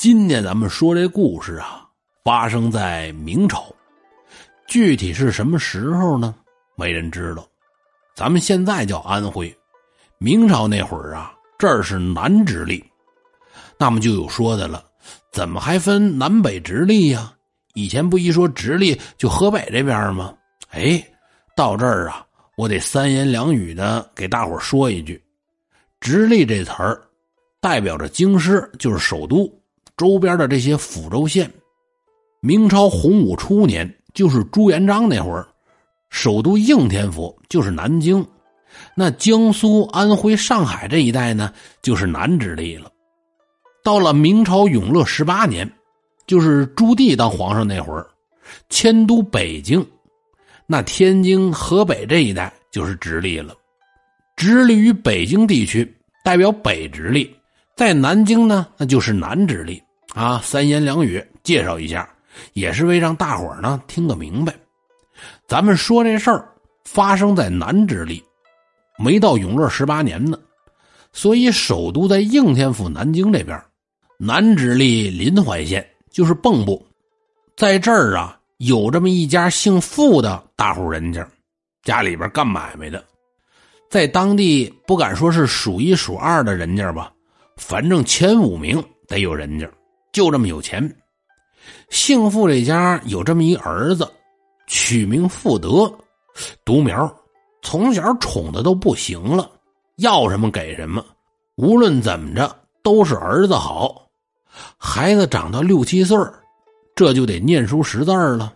今天咱们说这故事啊，发生在明朝，具体是什么时候呢？没人知道。咱们现在叫安徽，明朝那会儿啊，这儿是南直隶。那么就有说的了，怎么还分南北直隶呀？以前不一说直隶就河北这边吗？哎，到这儿啊，我得三言两语的给大伙说一句：直隶这词儿，代表着京师，就是首都。周边的这些府州县，明朝洪武初年，就是朱元璋那会儿，首都应天府就是南京，那江苏、安徽、上海这一带呢，就是南直隶了。到了明朝永乐十八年，就是朱棣当皇上那会儿，迁都北京，那天津、河北这一带就是直隶了。直隶于北京地区代表北直隶，在南京呢，那就是南直隶。啊，三言两语介绍一下，也是为让大伙呢听个明白。咱们说这事儿发生在南直隶，没到永乐十八年呢，所以首都在应天府南京这边。南直隶临淮县就是蚌埠，在这儿啊有这么一家姓傅的大户人家，家里边干买卖的，在当地不敢说是数一数二的人家吧，反正前五名得有人家。就这么有钱，姓傅这家有这么一儿子，取名傅德，独苗，从小宠的都不行了，要什么给什么，无论怎么着都是儿子好。孩子长到六七岁这就得念书识字了，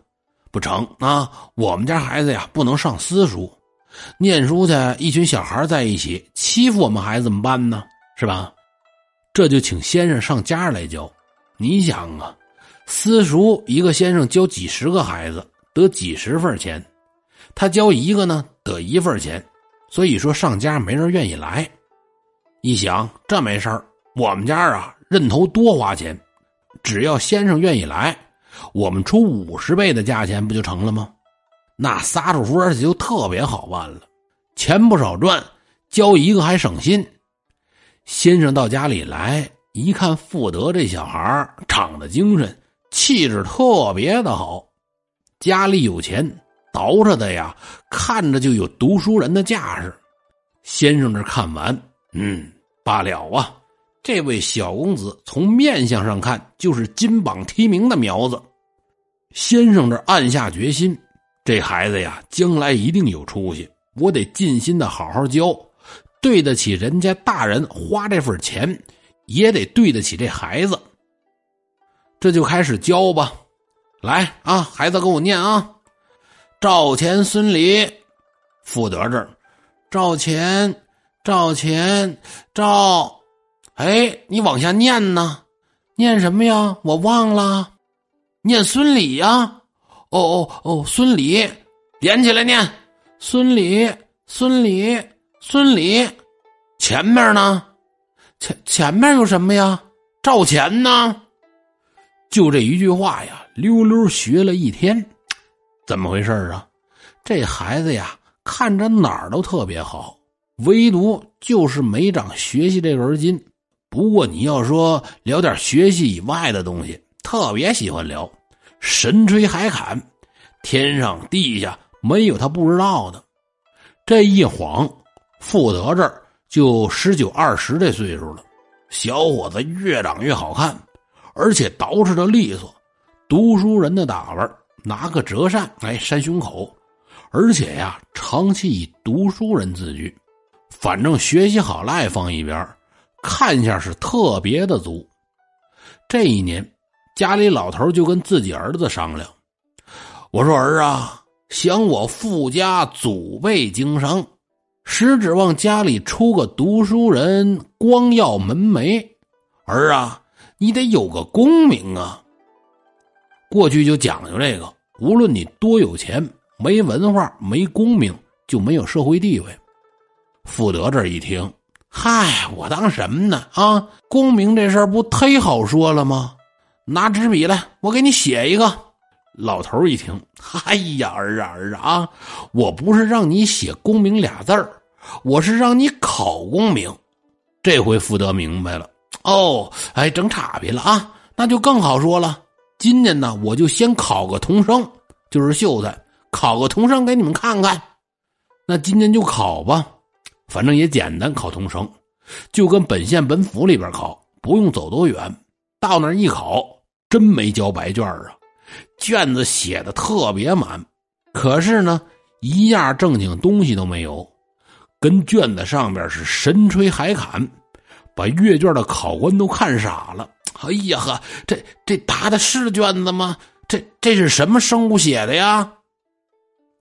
不成啊？我们家孩子呀，不能上私塾，念书去，一群小孩在一起欺负我们孩子怎么办呢？是吧？这就请先生上家来教。你想啊，私塾一个先生教几十个孩子得几十份钱，他教一个呢得一份钱，所以说上家没人愿意来。一想这没事儿，我们家啊认头多花钱，只要先生愿意来，我们出五十倍的价钱不就成了吗？那仨主福而且就特别好办了，钱不少赚，教一个还省心。先生到家里来。一看富德这小孩长得精神，气质特别的好，家里有钱，捯饬的呀，看着就有读书人的架势。先生这看完，嗯，罢了啊，这位小公子从面相上看就是金榜题名的苗子。先生这暗下决心，这孩子呀，将来一定有出息，我得尽心的好好教，对得起人家大人花这份钱。也得对得起这孩子，这就开始教吧。来啊，孩子，给我念啊！赵钱孙李，富德这儿，赵钱，赵钱，赵，哎，你往下念呢？念什么呀？我忘了。念孙李呀？哦哦哦，孙李，连起来念。孙李，孙李，孙李，前面呢？前前面有什么呀？赵钱呢？就这一句话呀，溜溜学了一天，怎么回事啊？这孩子呀，看着哪儿都特别好，唯独就是没长学习这根筋。不过你要说聊点学习以外的东西，特别喜欢聊，神吹海侃，天上地下没有他不知道的。这一晃，富德这儿。就十九二十这岁数了，小伙子越长越好看，而且捯饬的利索，读书人的打扮，拿个折扇来扇胸口，而且呀长期以读书人自居，反正学习好赖放一边，看相是特别的足。这一年，家里老头就跟自己儿子商量，我说儿啊，想我富家祖辈经商。实指望家里出个读书人，光耀门楣。儿啊，你得有个功名啊。过去就讲究这个，无论你多有钱，没文化、没功名，就没有社会地位。富德这一听，嗨，我当什么呢？啊，功名这事儿不忒好说了吗？拿纸笔来，我给你写一个。老头一听，哎呀，儿啊儿啊，我不是让你写“功名”俩字儿。我是让你考功名，这回福德明白了哦，哎，整岔劈了啊！那就更好说了。今年呢，我就先考个童生，就是秀才，考个童生给你们看看。那今年就考吧，反正也简单，考童生，就跟本县本府里边考，不用走多远。到那儿一考，真没交白卷啊，卷子写的特别满，可是呢，一样正经东西都没有，跟卷子上边是神吹海侃，把阅卷的考官都看傻了。哎呀呵，这这答的是卷子吗？这这是什么生物写的呀？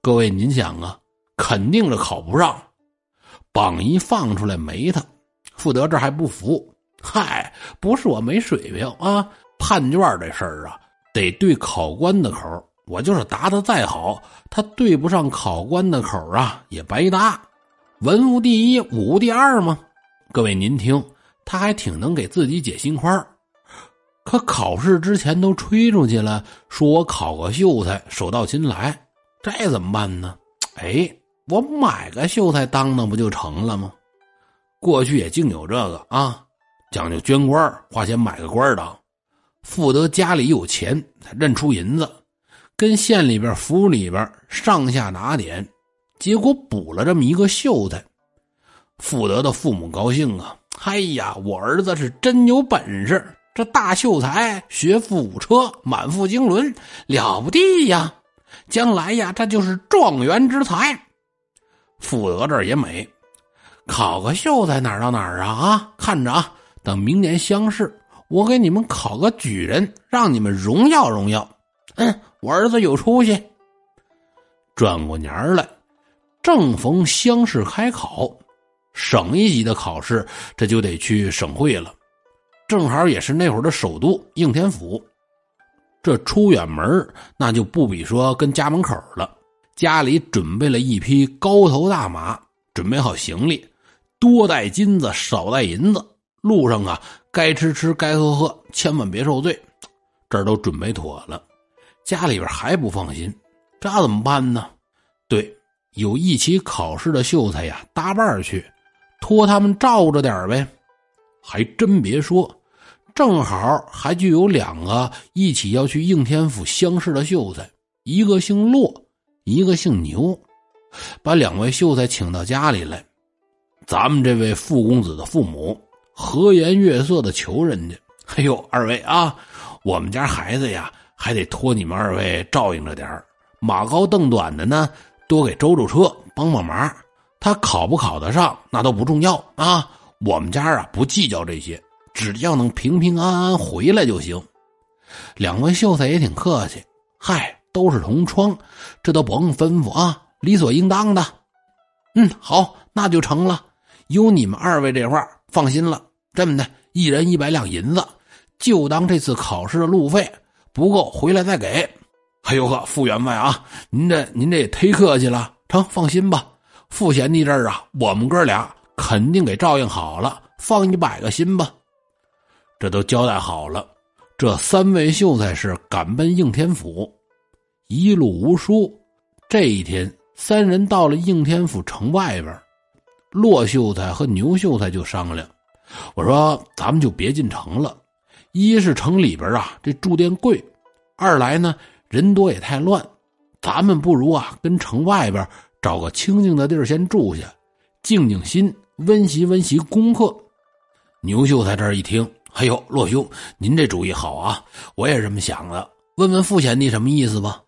各位，您想啊，肯定是考不上。榜一放出来没他，傅德这还不服。嗨，不是我没水平啊，判卷这事儿啊，得对考官的口。我就是答的再好，他对不上考官的口啊，也白搭。文无第一，武无第二吗？各位，您听，他还挺能给自己解心宽可考试之前都吹出去了，说我考个秀才手到擒来，这怎么办呢？哎，我买个秀才当当不就成了吗？过去也净有这个啊，讲究捐官，花钱买个官当。富德家里有钱，才认出银子，跟县里边、府里边上下打点，结果补了这么一个秀才。富德的父母高兴啊！哎呀，我儿子是真有本事。这大秀才学富五车，满腹经纶，了不地呀！将来呀，这就是状元之才。富德这儿也美，考个秀才哪到哪儿啊？啊，看着啊，等明年乡试，我给你们考个举人，让你们荣耀荣耀。嗯，我儿子有出息。转过年来，正逢乡试开考，省一级的考试，这就得去省会了。正好也是那会儿的首都应天府，这出远门那就不比说跟家门口了。家里准备了一匹高头大马，准备好行李，多带金子，少带银子。路上啊，该吃吃，该喝喝，千万别受罪。这儿都准备妥了，家里边还不放心，这怎么办呢？对，有一起考试的秀才呀，搭伴去，托他们照着点呗。还真别说。正好还就有两个一起要去应天府乡试的秀才，一个姓骆，一个姓牛，把两位秀才请到家里来。咱们这位富公子的父母和颜悦色的求人家：“哎呦，二位啊，我们家孩子呀，还得托你们二位照应着点儿马高凳短的呢，多给周周车帮帮忙。他考不考得上那都不重要啊，我们家啊不计较这些。”只要能平平安安回来就行。两位秀才也挺客气，嗨，都是同窗，这都甭吩咐啊，理所应当的。嗯，好，那就成了。有你们二位这话，放心了。这么的，一人一百两银子，就当这次考试的路费，不够回来再给。哎呦呵，傅员外啊，您这您这也忒客气了。成，放心吧，傅贤弟这儿啊，我们哥俩肯定给照应好了，放一百个心吧。这都交代好了，这三位秀才是赶奔应天府，一路无书。这一天，三人到了应天府城外边，骆秀才和牛秀才就商量：“我说，咱们就别进城了。一是城里边啊，这住店贵；二来呢，人多也太乱。咱们不如啊，跟城外边找个清静的地儿先住下，静静心，温习温习功课。”牛秀才这一听。哎呦，骆兄，您这主意好啊！我也这么想的。问问傅贤弟什么意思吧。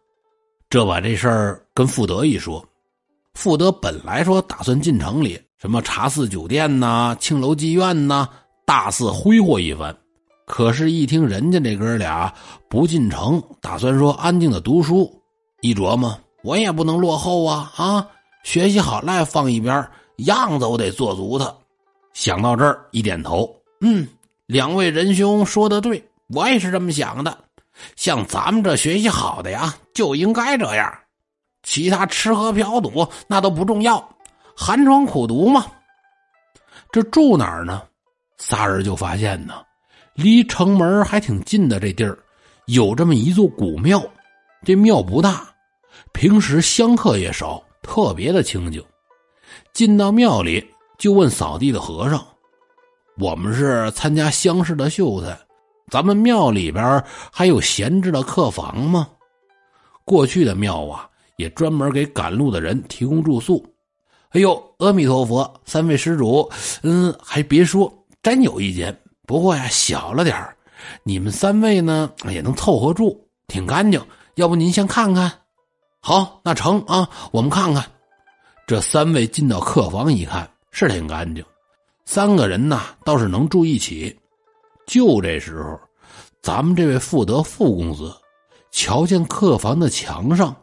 这把这事儿跟傅德一说，傅德本来说打算进城里，什么茶肆酒店呐、青楼妓院呐，大肆挥霍一番。可是，一听人家这哥俩不进城，打算说安静的读书，一琢磨，我也不能落后啊！啊，学习好赖放一边，样子我得做足它。想到这儿，一点头，嗯。两位仁兄说的对，我也是这么想的。像咱们这学习好的呀，就应该这样。其他吃喝嫖赌那都不重要，寒窗苦读嘛。这住哪儿呢？仨人就发现呢，离城门还挺近的这地儿，有这么一座古庙。这庙不大，平时香客也少，特别的清静。进到庙里，就问扫地的和尚。我们是参加乡试的秀才，咱们庙里边还有闲置的客房吗？过去的庙啊，也专门给赶路的人提供住宿。哎呦，阿弥陀佛，三位施主，嗯，还别说，真有一间，不过呀，小了点你们三位呢，也能凑合住，挺干净。要不您先看看？好，那成啊，我们看看。这三位进到客房一看，是挺干净。三个人呢，倒是能住一起。就这时候，咱们这位富德富公子。瞧见客房的墙上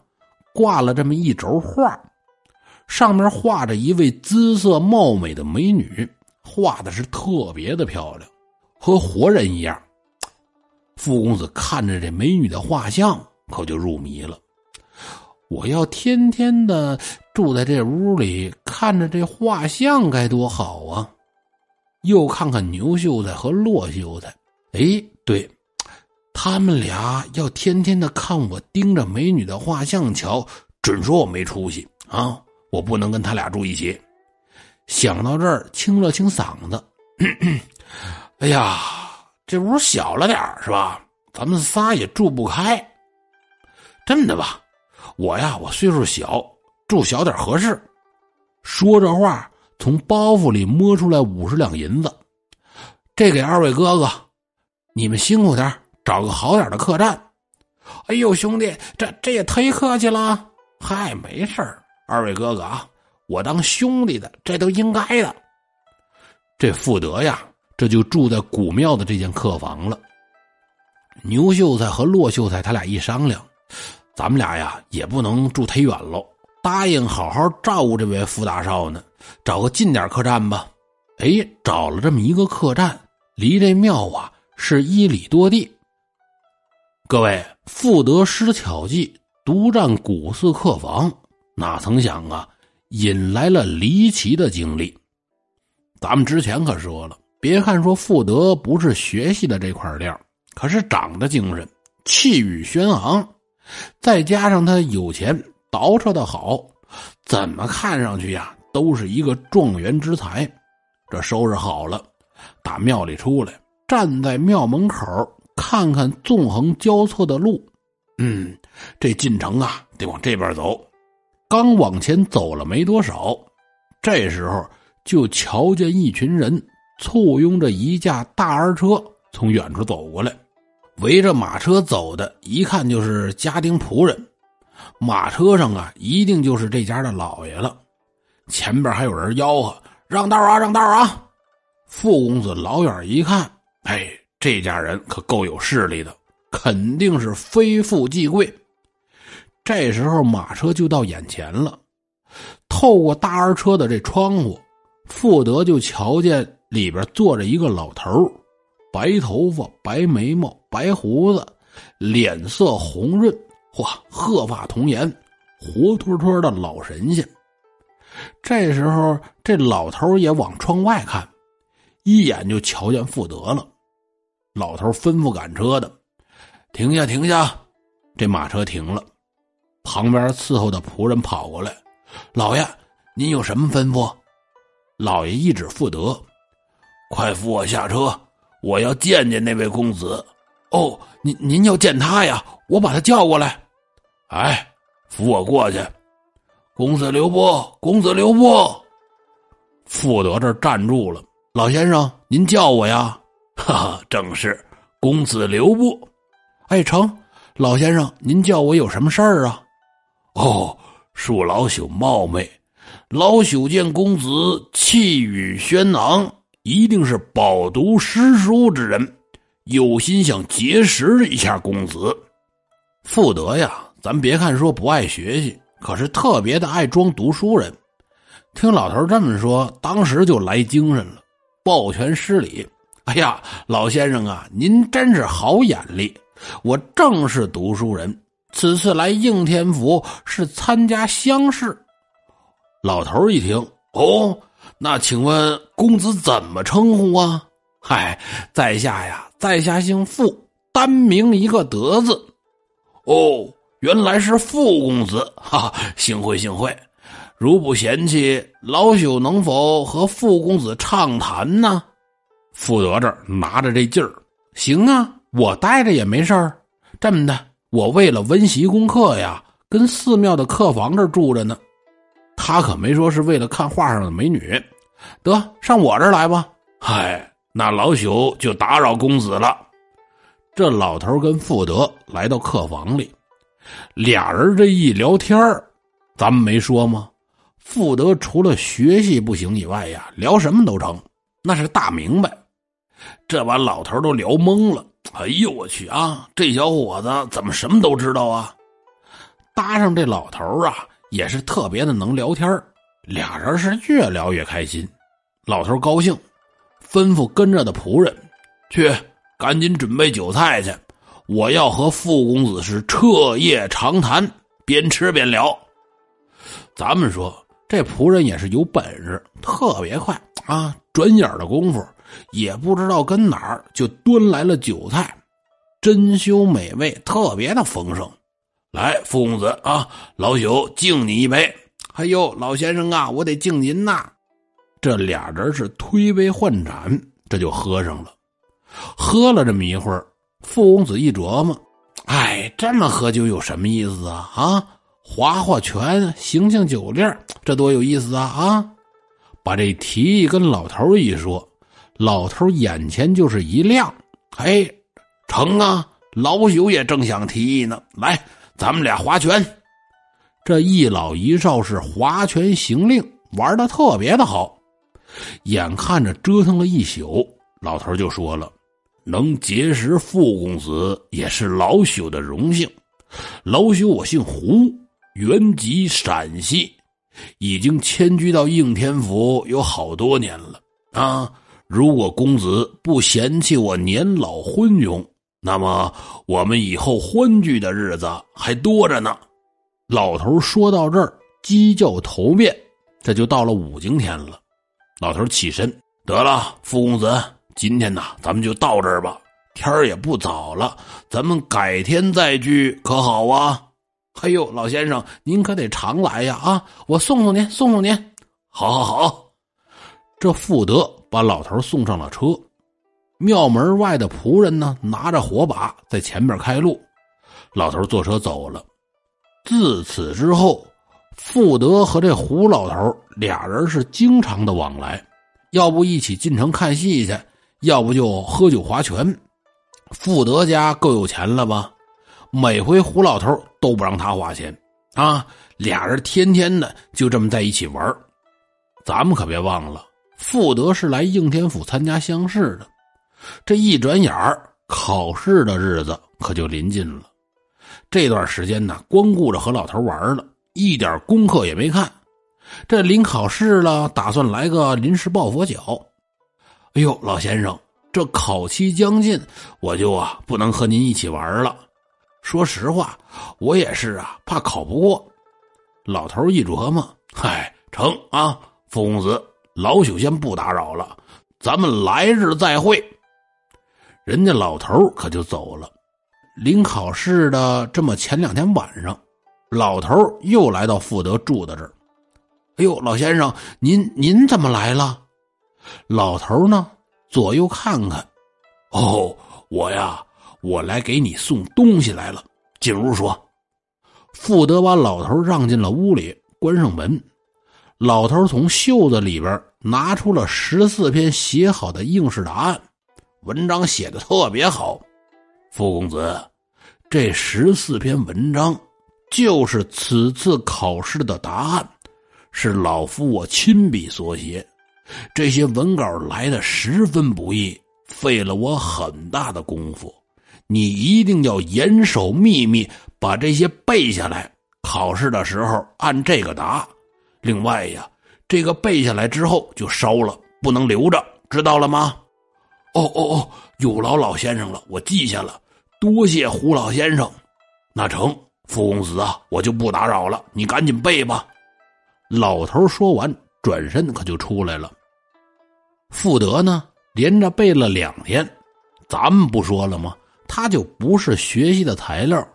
挂了这么一轴画，上面画着一位姿色貌美的美女，画的是特别的漂亮，和活人一样。傅公子看着这美女的画像，可就入迷了。我要天天的住在这屋里，看着这画像该多好啊！又看看牛秀才和骆秀才，哎，对。他们俩要天天的看我盯着美女的画像瞧，准说我没出息啊！我不能跟他俩住一起。想到这儿，清了清嗓子，哎呀，这屋小了点是吧？咱们仨也住不开。真的吧？我呀，我岁数小，住小点合适。说着话，从包袱里摸出来五十两银子，这给二位哥哥，你们辛苦点找个好点的客栈。哎呦，兄弟，这这也忒客气了。嗨，没事二位哥哥啊，我当兄弟的，这都应该的。这富德呀，这就住在古庙的这间客房了。牛秀才和骆秀才他俩一商量，咱们俩呀也不能住忒远喽，答应好好照顾这位傅大少呢，找个近点客栈吧。哎，找了这么一个客栈，离这庙啊是一里多地。各位，富德施巧计独占古寺客房，哪曾想啊，引来了离奇的经历。咱们之前可说了，别看说富德不是学习的这块料，可是长得精神，气宇轩昂，再加上他有钱，倒饬的好，怎么看上去呀，都是一个状元之才。这收拾好了，打庙里出来，站在庙门口。看看纵横交错的路，嗯，这进城啊，得往这边走。刚往前走了没多少，这时候就瞧见一群人簇拥着一架大二车从远处走过来，围着马车走的，一看就是家丁仆人。马车上啊，一定就是这家的老爷了。前边还有人吆喝：“让道啊，让道啊！”傅公子老远一看，哎。这家人可够有势力的，肯定是非富即贵。这时候马车就到眼前了，透过大二车的这窗户，富德就瞧见里边坐着一个老头白头发、白眉毛、白胡子，脸色红润，哇，鹤发童颜，活脱脱的老神仙。这时候这老头也往窗外看，一眼就瞧见富德了。老头吩咐赶车的：“停下，停下！”这马车停了，旁边伺候的仆人跑过来：“老爷，您有什么吩咐？”老爷一指富德：“快扶我下车，我要见见那位公子。”“哦，您您要见他呀？我把他叫过来。”“哎，扶我过去。”“公子留步，公子留步！”富德这站住了。“老先生，您叫我呀？”哈 哈，正是公子留步。哎，成，老先生，您叫我有什么事儿啊？哦，恕老朽冒昧，老朽见公子气宇轩昂，一定是饱读诗书之人，有心想结识一下公子。富德呀，咱别看说不爱学习，可是特别的爱装读书人。听老头这么说，当时就来精神了，抱拳施礼。哎呀，老先生啊，您真是好眼力！我正是读书人，此次来应天府是参加乡试。老头一听，哦，那请问公子怎么称呼啊？嗨，在下呀，在下姓傅，单名一个德字。哦，原来是傅公子，哈哈，幸会幸会。如不嫌弃，老朽能否和傅公子畅谈呢？富德这儿拿着这劲儿，行啊，我待着也没事儿。这么的，我为了温习功课呀，跟寺庙的客房这住着呢。他可没说是为了看画上的美女。得上我这儿来吧。嗨，那老朽就打扰公子了。这老头跟富德来到客房里，俩人这一聊天咱们没说吗？富德除了学习不行以外呀，聊什么都成，那是大明白。这把老头都聊懵了。哎呦我去啊！这小伙子怎么什么都知道啊？搭上这老头啊，也是特别的能聊天俩人是越聊越开心。老头高兴，吩咐跟着的仆人去赶紧准备酒菜去。我要和傅公子是彻夜长谈，边吃边聊。咱们说这仆人也是有本事，特别快啊！转眼的功夫，也不知道跟哪儿就端来了酒菜，珍馐美味，特别的丰盛。来，傅公子啊，老朽敬你一杯。哎呦，老先生啊，我得敬您呐！这俩人是推杯换盏，这就喝上了。喝了这么一会儿，傅公子一琢磨，哎，这么喝酒有什么意思啊？啊！划划拳，行行酒令这多有意思啊！啊，把这提议跟老头一说，老头眼前就是一亮。哎，成啊！老朽也正想提议呢。来，咱们俩划拳。这一老一少是划拳行令，玩的特别的好。眼看着折腾了一宿，老头就说了：“能结识傅公子，也是老朽的荣幸。老朽我姓胡。”原籍陕西，已经迁居到应天府有好多年了啊！如果公子不嫌弃我年老昏庸，那么我们以后欢聚的日子还多着呢。老头说到这儿，鸡叫头遍，这就到了五更天了。老头起身，得了，傅公子，今天呐，咱们就到这儿吧。天儿也不早了，咱们改天再聚，可好啊？哎呦，老先生，您可得常来呀！啊，我送送您，送送您。好，好，好。这富德把老头送上了车，庙门外的仆人呢，拿着火把在前面开路。老头坐车走了。自此之后，富德和这胡老头俩人是经常的往来，要不一起进城看戏去，要不就喝酒划拳。富德家够有钱了吧？每回胡老头都不让他花钱，啊，俩人天天的就这么在一起玩咱们可别忘了，富德是来应天府参加乡试的，这一转眼儿考试的日子可就临近了。这段时间呢，光顾着和老头玩了，一点功课也没看。这临考试了，打算来个临时抱佛脚。哎呦，老先生，这考期将近，我就啊不能和您一起玩了。说实话，我也是啊，怕考不过。老头一琢磨，嗨，成啊，傅公子，老朽先不打扰了，咱们来日再会。人家老头可就走了。临考试的这么前两天晚上，老头又来到富德住的这儿。哎呦，老先生，您您怎么来了？老头呢，左右看看，哦，我呀。我来给你送东西来了，进屋说。富德把老头让进了屋里，关上门。老头从袖子里边拿出了十四篇写好的应试答案，文章写的特别好。傅公子，这十四篇文章就是此次考试的答案，是老夫我亲笔所写。这些文稿来的十分不易，费了我很大的功夫。你一定要严守秘密，把这些背下来。考试的时候按这个答。另外呀，这个背下来之后就烧了，不能留着，知道了吗？哦哦哦，有劳老先生了，我记下了。多谢胡老先生。那成，傅公子啊，我就不打扰了，你赶紧背吧。老头说完，转身可就出来了。富德呢，连着背了两天。咱们不说了吗？他就不是学习的材料，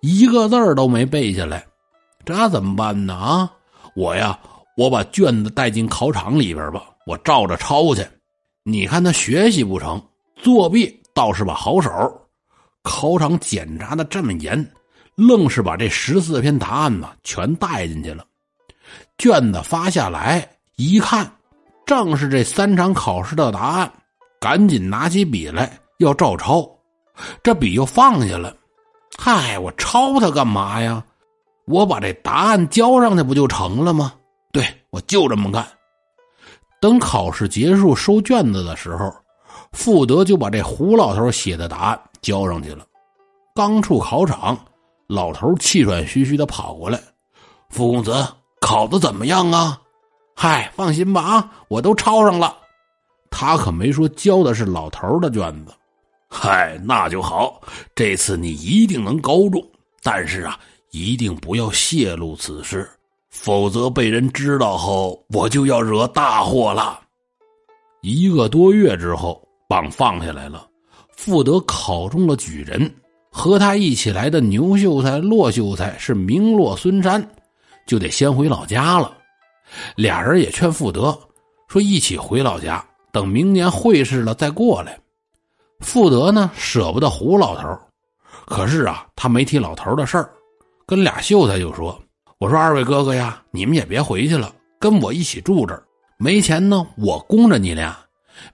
一个字儿都没背下来，这怎么办呢？啊，我呀，我把卷子带进考场里边吧，我照着抄去。你看他学习不成，作弊倒是把好手。考场检查的这么严，愣是把这十四篇答案呢全带进去了。卷子发下来一看，正是这三场考试的答案，赶紧拿起笔来要照抄，这笔又放下了。嗨，我抄他干嘛呀？我把这答案交上去不就成了吗？对，我就这么干。等考试结束收卷子的时候，富德就把这胡老头写的答案交上去了。刚出考场，老头气喘吁吁的跑过来：“傅公子，考的怎么样啊？”“嗨，放心吧，啊，我都抄上了。”他可没说交的是老头的卷子。嗨，那就好，这次你一定能高中。但是啊，一定不要泄露此事，否则被人知道后，我就要惹大祸了。一个多月之后，榜放下来了，富德考中了举人，和他一起来的牛秀才、骆秀才是名落孙山，就得先回老家了。俩人也劝富德说，一起回老家，等明年会试了再过来。富德呢舍不得胡老头，可是啊，他没提老头的事儿，跟俩秀才就说：“我说二位哥哥呀，你们也别回去了，跟我一起住这儿。没钱呢，我供着你俩。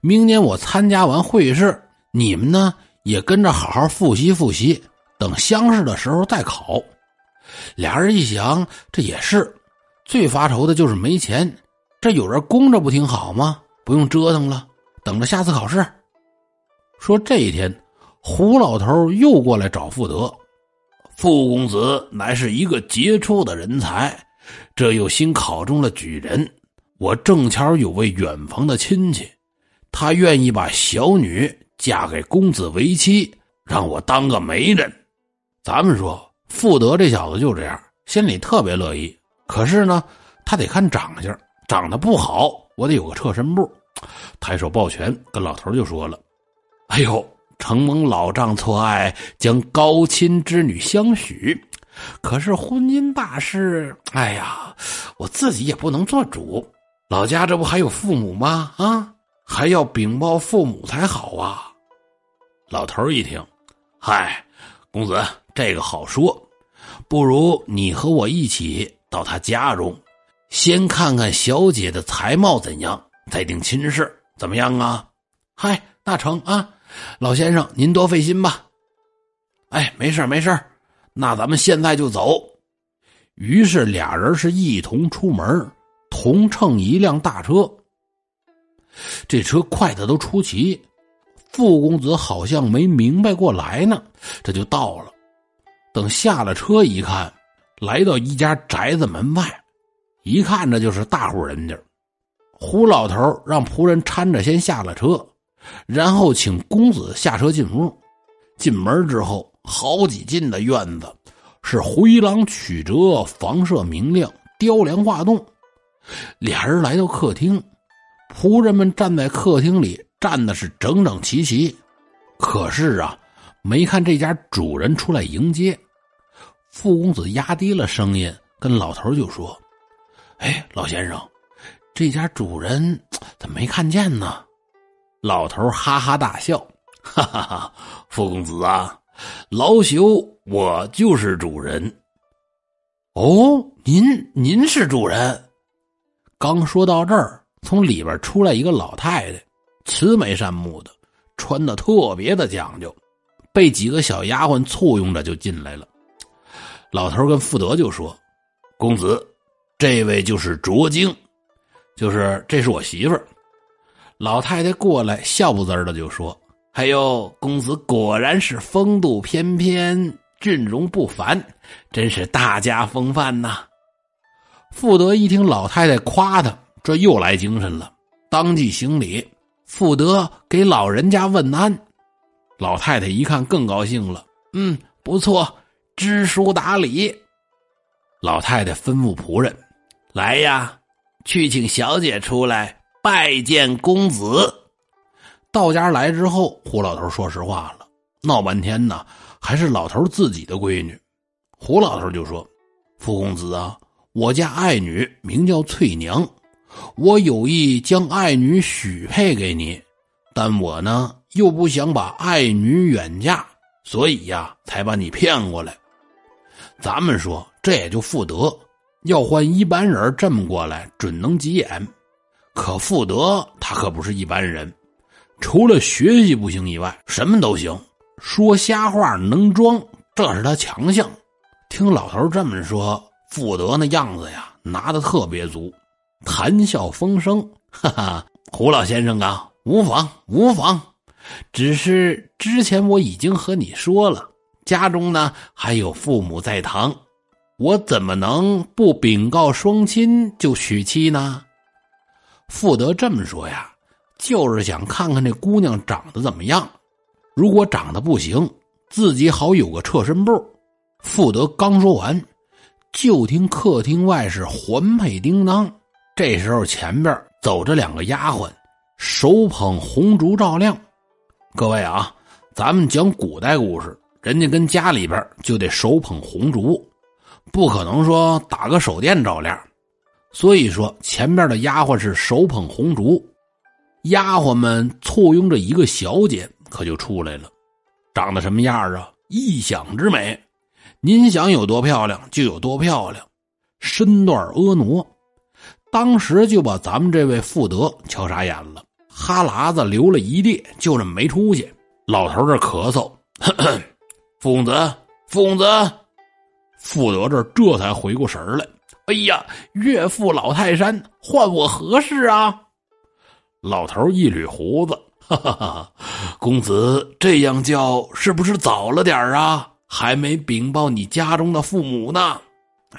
明年我参加完会试，你们呢也跟着好好复习复习，等乡试的时候再考。”俩人一想，这也是，最发愁的就是没钱，这有人供着不挺好吗？不用折腾了，等着下次考试。说这一天，胡老头又过来找富德。傅公子乃是一个杰出的人才，这又新考中了举人。我正巧有位远房的亲戚，他愿意把小女嫁给公子为妻，让我当个媒人。咱们说，富德这小子就这样，心里特别乐意。可是呢，他得看长相，长得不好，我得有个侧身步。抬手抱拳，跟老头就说了。哎呦，承蒙老丈错爱，将高亲之女相许。可是婚姻大事，哎呀，我自己也不能做主。老家这不还有父母吗？啊，还要禀报父母才好啊。老头一听，嗨，公子，这个好说，不如你和我一起到他家中，先看看小姐的才貌怎样，再定亲事，怎么样啊？嗨，那成啊。老先生，您多费心吧。哎，没事没事那咱们现在就走。于是俩人是一同出门，同乘一辆大车。这车快的都出奇，傅公子好像没明白过来呢，这就到了。等下了车一看，来到一家宅子门外，一看这就是大户人家。胡老头让仆人搀着先下了车。然后请公子下车进屋，进门之后，好几进的院子，是回廊曲折，房舍明亮，雕梁画栋。俩人来到客厅，仆人们站在客厅里站的是整整齐齐，可是啊，没看这家主人出来迎接。傅公子压低了声音跟老头就说：“哎，老先生，这家主人怎么没看见呢？”老头哈哈大笑，哈哈哈！傅公子啊，老朽我就是主人。哦，您您是主人。刚说到这儿，从里边出来一个老太太，慈眉善目的，穿的特别的讲究，被几个小丫鬟簇拥着就进来了。老头跟富德就说：“公子，这位就是卓晶，就是这是我媳妇儿。”老太太过来，笑不滋儿的就说：“哎呦，公子果然是风度翩翩，俊容不凡，真是大家风范呐。”富德一听老太太夸他，这又来精神了，当即行礼。富德给老人家问安，老太太一看更高兴了，嗯，不错，知书达理。老太太吩咐仆人：“来呀，去请小姐出来。”拜见公子，到家来之后，胡老头说实话了，闹半天呢，还是老头自己的闺女。胡老头就说：“傅公子啊，我家爱女名叫翠娘，我有意将爱女许配给你，但我呢又不想把爱女远嫁，所以呀，才把你骗过来。咱们说，这也就妇德。要换一般人这么过来，准能急眼。可富德他可不是一般人，除了学习不行以外，什么都行。说瞎话能装，这是他强项。听老头这么说，富德那样子呀，拿的特别足，谈笑风生。哈哈，胡老先生啊，无妨无妨，只是之前我已经和你说了，家中呢还有父母在堂，我怎么能不禀告双亲就娶妻呢？富德这么说呀，就是想看看这姑娘长得怎么样，如果长得不行，自己好有个侧身步。富德刚说完，就听客厅外是环佩叮当。这时候前边走着两个丫鬟，手捧红烛照亮。各位啊，咱们讲古代故事，人家跟家里边就得手捧红烛，不可能说打个手电照亮。所以说前面的丫鬟是手捧红烛，丫鬟们簇拥着一个小姐，可就出来了，长得什么样啊？异想之美。您想有多漂亮就有多漂亮，身段婀娜，当时就把咱们这位富德瞧傻眼了，哈喇子流了一地，就这么没出息。老头这咳嗽，傅公子，傅公子，富德这这才回过神来。哎呀，岳父老泰山，唤我何事啊？老头一捋胡子，哈哈哈，公子这样叫是不是早了点啊？还没禀报你家中的父母呢，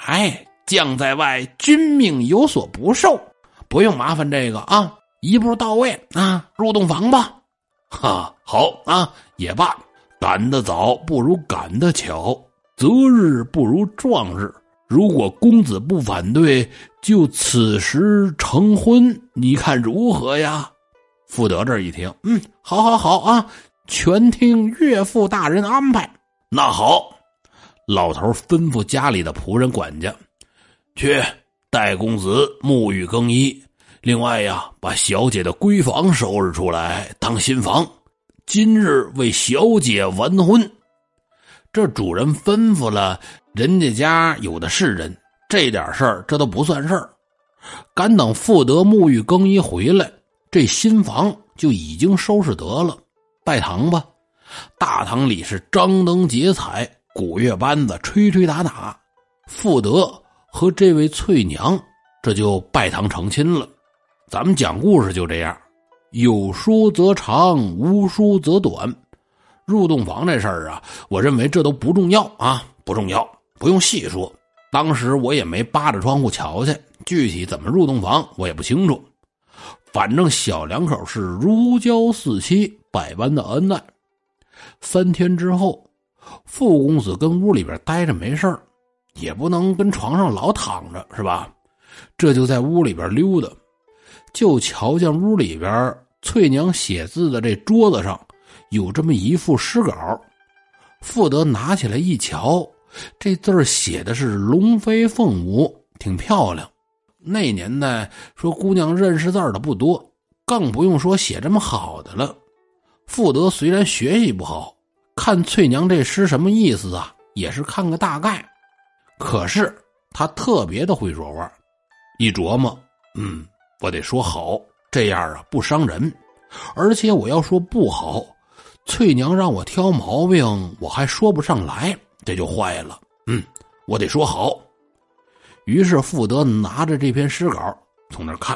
哎，将在外，君命有所不受，不用麻烦这个啊，一步到位啊，入洞房吧。哈，好啊，也罢，赶得早不如赶得巧，择日不如撞日。如果公子不反对，就此时成婚，你看如何呀？富德这一听，嗯，好，好，好啊，全听岳父大人安排。那好，老头吩咐家里的仆人管家，去带公子沐浴更衣。另外呀，把小姐的闺房收拾出来当新房。今日为小姐完婚。这主人吩咐了，人家家有的是人，这点事儿这都不算事儿。赶等富德沐浴更衣回来，这新房就已经收拾得了。拜堂吧。大堂里是张灯结彩，鼓乐班子吹吹打打，富德和这位翠娘这就拜堂成亲了。咱们讲故事就这样，有书则长，无书则短。入洞房这事儿啊，我认为这都不重要啊，不重要，不用细说。当时我也没扒着窗户瞧去，具体怎么入洞房我也不清楚。反正小两口是如胶似漆，百般的恩爱。三天之后，傅公子跟屋里边待着没事也不能跟床上老躺着，是吧？这就在屋里边溜达，就瞧见屋里边翠娘写字的这桌子上有这么一副诗稿。傅德拿起来一瞧，这字写的是龙飞凤舞，挺漂亮。那年代说姑娘认识字的不多，更不用说写这么好的了。富德虽然学习不好，看翠娘这诗什么意思啊，也是看个大概。可是他特别的会说话，一琢磨，嗯，我得说好，这样啊不伤人。而且我要说不好，翠娘让我挑毛病，我还说不上来，这就坏了。嗯，我得说好。于是富德拿着这篇诗稿从那看，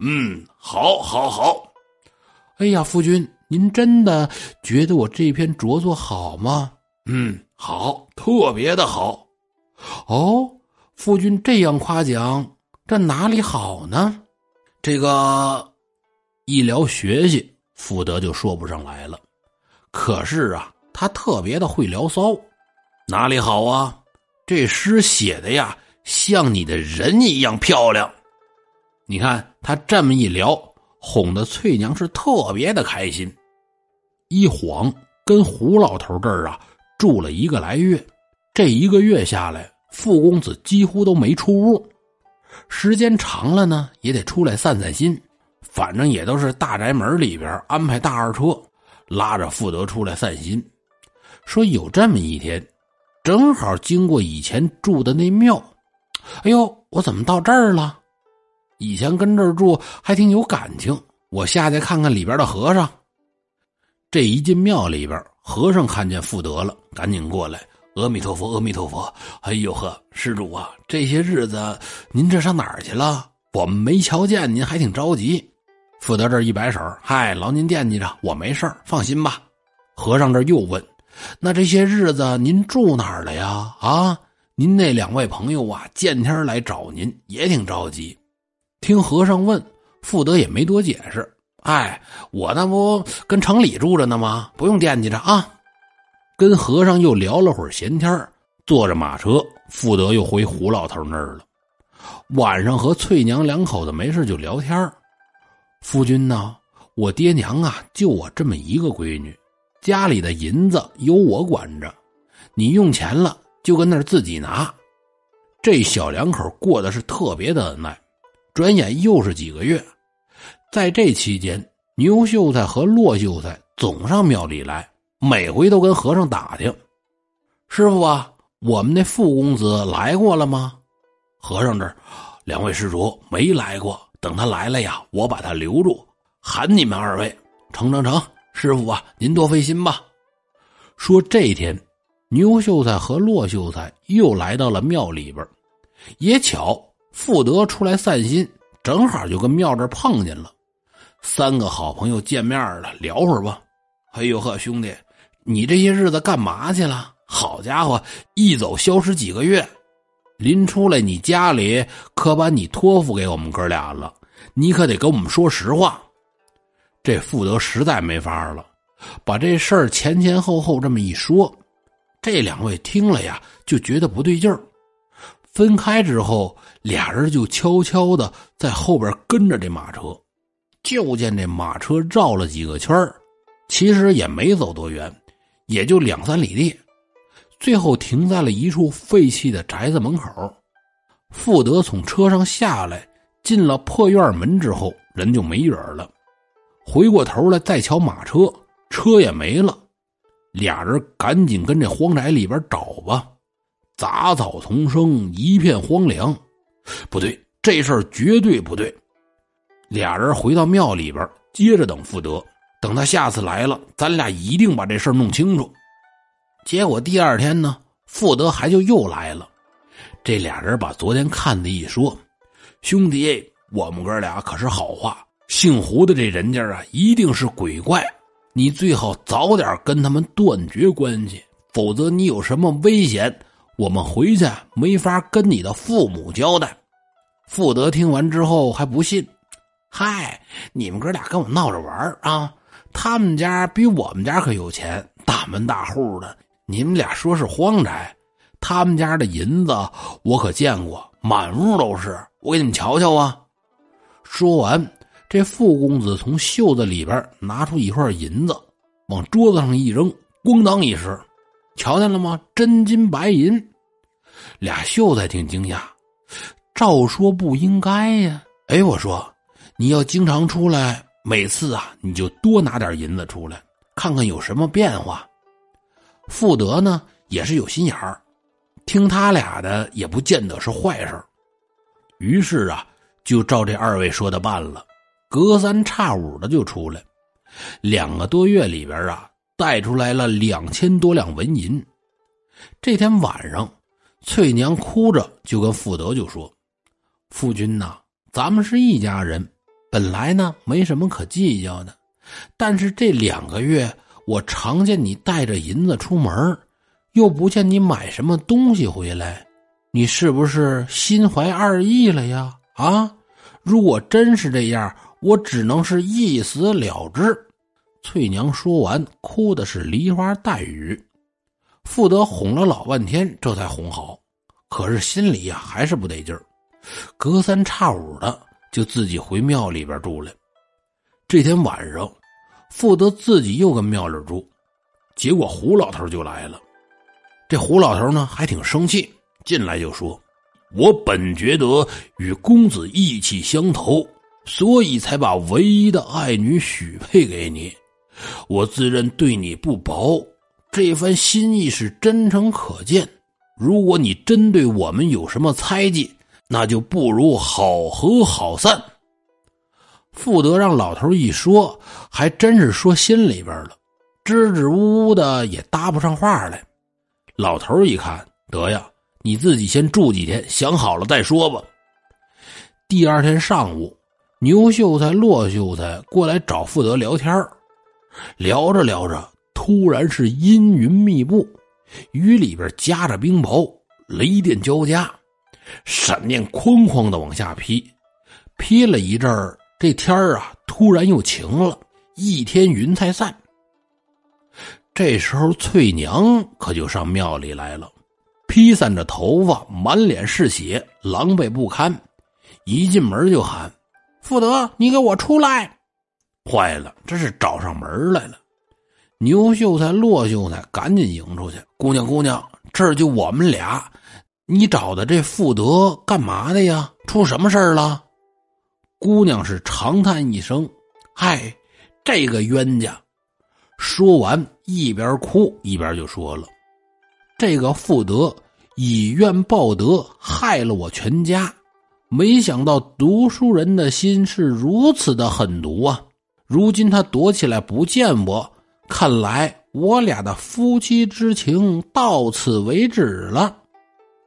嗯，好，好，好。哎呀，夫君。您真的觉得我这篇着作好吗？嗯，好，特别的好。哦，夫君这样夸奖，这哪里好呢？这个一聊学习，富德就说不上来了。可是啊，他特别的会聊骚，哪里好啊？这诗写的呀，像你的人一样漂亮。你看他这么一聊。哄得翠娘是特别的开心，一晃跟胡老头这儿啊住了一个来月，这一个月下来，傅公子几乎都没出屋，时间长了呢，也得出来散散心。反正也都是大宅门里边安排大二车，拉着富德出来散心，说有这么一天，正好经过以前住的那庙。哎呦，我怎么到这儿了？以前跟这儿住还挺有感情，我下去看看里边的和尚。这一进庙里边，和尚看见富德了，赶紧过来：“阿弥陀佛，阿弥陀佛！”哎呦呵，施主啊，这些日子您这上哪儿去了？我们没瞧见您，还挺着急。富德这一摆手：“嗨，劳您惦记着，我没事放心吧。”和尚这又问：“那这些日子您住哪儿了呀？啊，您那两位朋友啊，见天来找您，也挺着急。”听和尚问，富德也没多解释。哎，我那不跟城里住着呢吗？不用惦记着啊。跟和尚又聊了会儿闲天坐着马车，富德又回胡老头那儿了。晚上和翠娘两口子没事就聊天夫君呢？我爹娘啊，就我这么一个闺女，家里的银子由我管着，你用钱了就跟那儿自己拿。这小两口过得是特别的恩爱。转眼又是几个月，在这期间，牛秀才和骆秀才总上庙里来，每回都跟和尚打听：“师傅啊，我们那傅公子来过了吗？”和尚这，两位施主没来过，等他来了呀，我把他留住，喊你们二位。成成成，师傅啊，您多费心吧。说这天，牛秀才和骆秀才又来到了庙里边，也巧。富德出来散心，正好就跟庙这碰见了。三个好朋友见面了，聊会儿吧。哎呦呵，兄弟，你这些日子干嘛去了？好家伙，一走消失几个月，临出来你家里可把你托付给我们哥俩了，你可得跟我们说实话。这富德实在没法了，把这事儿前前后后这么一说，这两位听了呀，就觉得不对劲儿。分开之后，俩人就悄悄的在后边跟着这马车，就见这马车绕了几个圈儿其实也没走多远，也就两三里地，最后停在了一处废弃的宅子门口。富德从车上下来，进了破院门之后，人就没影了。回过头来再瞧马车，车也没了，俩人赶紧跟这荒宅里边找吧。杂草丛生，一片荒凉。不对，这事儿绝对不对。俩人回到庙里边，接着等富德。等他下次来了，咱俩一定把这事儿弄清楚。结果第二天呢，富德还就又来了。这俩人把昨天看的一说，兄弟，我们哥俩可是好话。姓胡的这人家啊，一定是鬼怪，你最好早点跟他们断绝关系，否则你有什么危险。我们回去没法跟你的父母交代。富德听完之后还不信，嗨，你们哥俩跟我闹着玩啊？他们家比我们家可有钱，大门大户的。你们俩说是荒宅，他们家的银子我可见过，满屋都是。我给你们瞧瞧啊！说完，这傅公子从袖子里边拿出一块银子，往桌子上一扔，咣当一声。瞧见了吗？真金白银，俩秀才挺惊讶。照说不应该呀。哎，我说，你要经常出来，每次啊，你就多拿点银子出来，看看有什么变化。富德呢，也是有心眼儿，听他俩的也不见得是坏事于是啊，就照这二位说的办了，隔三差五的就出来。两个多月里边啊。带出来了两千多两纹银。这天晚上，翠娘哭着就跟富德就说：“夫君呐，咱们是一家人，本来呢没什么可计较的。但是这两个月，我常见你带着银子出门，又不见你买什么东西回来，你是不是心怀二意了呀？啊，如果真是这样，我只能是一死了之。”翠娘说完，哭的是梨花带雨。富德哄了老半天，这才哄好。可是心里呀，还是不得劲儿，隔三差五的就自己回庙里边住了。这天晚上，富德自己又跟庙里住，结果胡老头就来了。这胡老头呢，还挺生气，进来就说：“我本觉得与公子意气相投，所以才把唯一的爱女许配给你。”我自认对你不薄，这番心意是真诚可见。如果你真对我们有什么猜忌，那就不如好合好散。富德让老头一说，还真是说心里边了，支支吾吾的也搭不上话来。老头一看，得呀，你自己先住几天，想好了再说吧。第二天上午，牛秀才、骆秀才过来找富德聊天聊着聊着，突然是阴云密布，雨里边夹着冰雹，雷电交加，闪电哐哐的往下劈，劈了一阵儿。这天儿啊，突然又晴了，一天云才散。这时候，翠娘可就上庙里来了，披散着头发，满脸是血，狼狈不堪。一进门就喊：“富德，你给我出来！”坏了，这是找上门来了。牛秀才、骆秀才赶紧迎出去：“姑娘，姑娘，这就我们俩，你找的这富德干嘛的呀？出什么事儿了？”姑娘是长叹一声：“嗨，这个冤家！”说完，一边哭一边就说了：“这个富德以怨报德，害了我全家。没想到读书人的心是如此的狠毒啊！如今他躲起来不见我，看来我俩的夫妻之情到此为止了。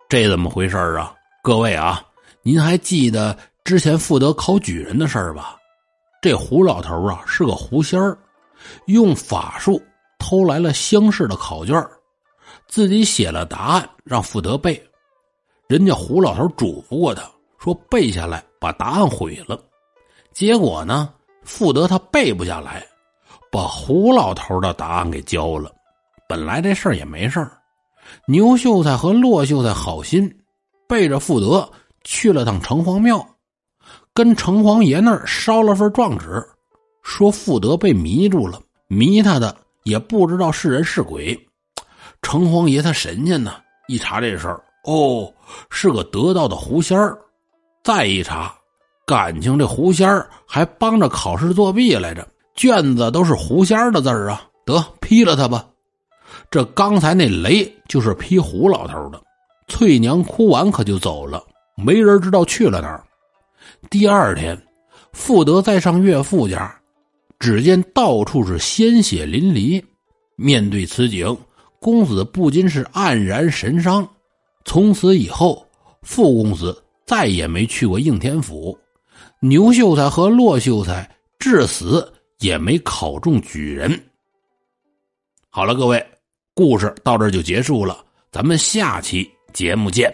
这怎么回事啊？各位啊，您还记得？”之前负责考举人的事儿吧，这胡老头啊是个狐仙儿，用法术偷来了乡试的考卷，自己写了答案让富德背。人家胡老头嘱咐过他说背下来把答案毁了，结果呢，富德他背不下来，把胡老头的答案给交了。本来这事儿也没事儿，牛秀才和骆秀才好心背着富德去了趟城隍庙。跟城隍爷那儿烧了份状纸，说富德被迷住了，迷他的也不知道是人是鬼。城隍爷他神仙呢，一查这事儿，哦，是个得道的狐仙儿。再一查，感情这狐仙儿还帮着考试作弊来着，卷子都是狐仙儿的字儿啊！得劈了他吧。这刚才那雷就是劈胡老头的。翠娘哭完可就走了，没人知道去了哪儿。第二天，富德再上岳父家，只见到处是鲜血淋漓。面对此景，公子不禁是黯然神伤。从此以后，傅公子再也没去过应天府。牛秀才和骆秀才至死也没考中举人。好了，各位，故事到这就结束了，咱们下期节目见。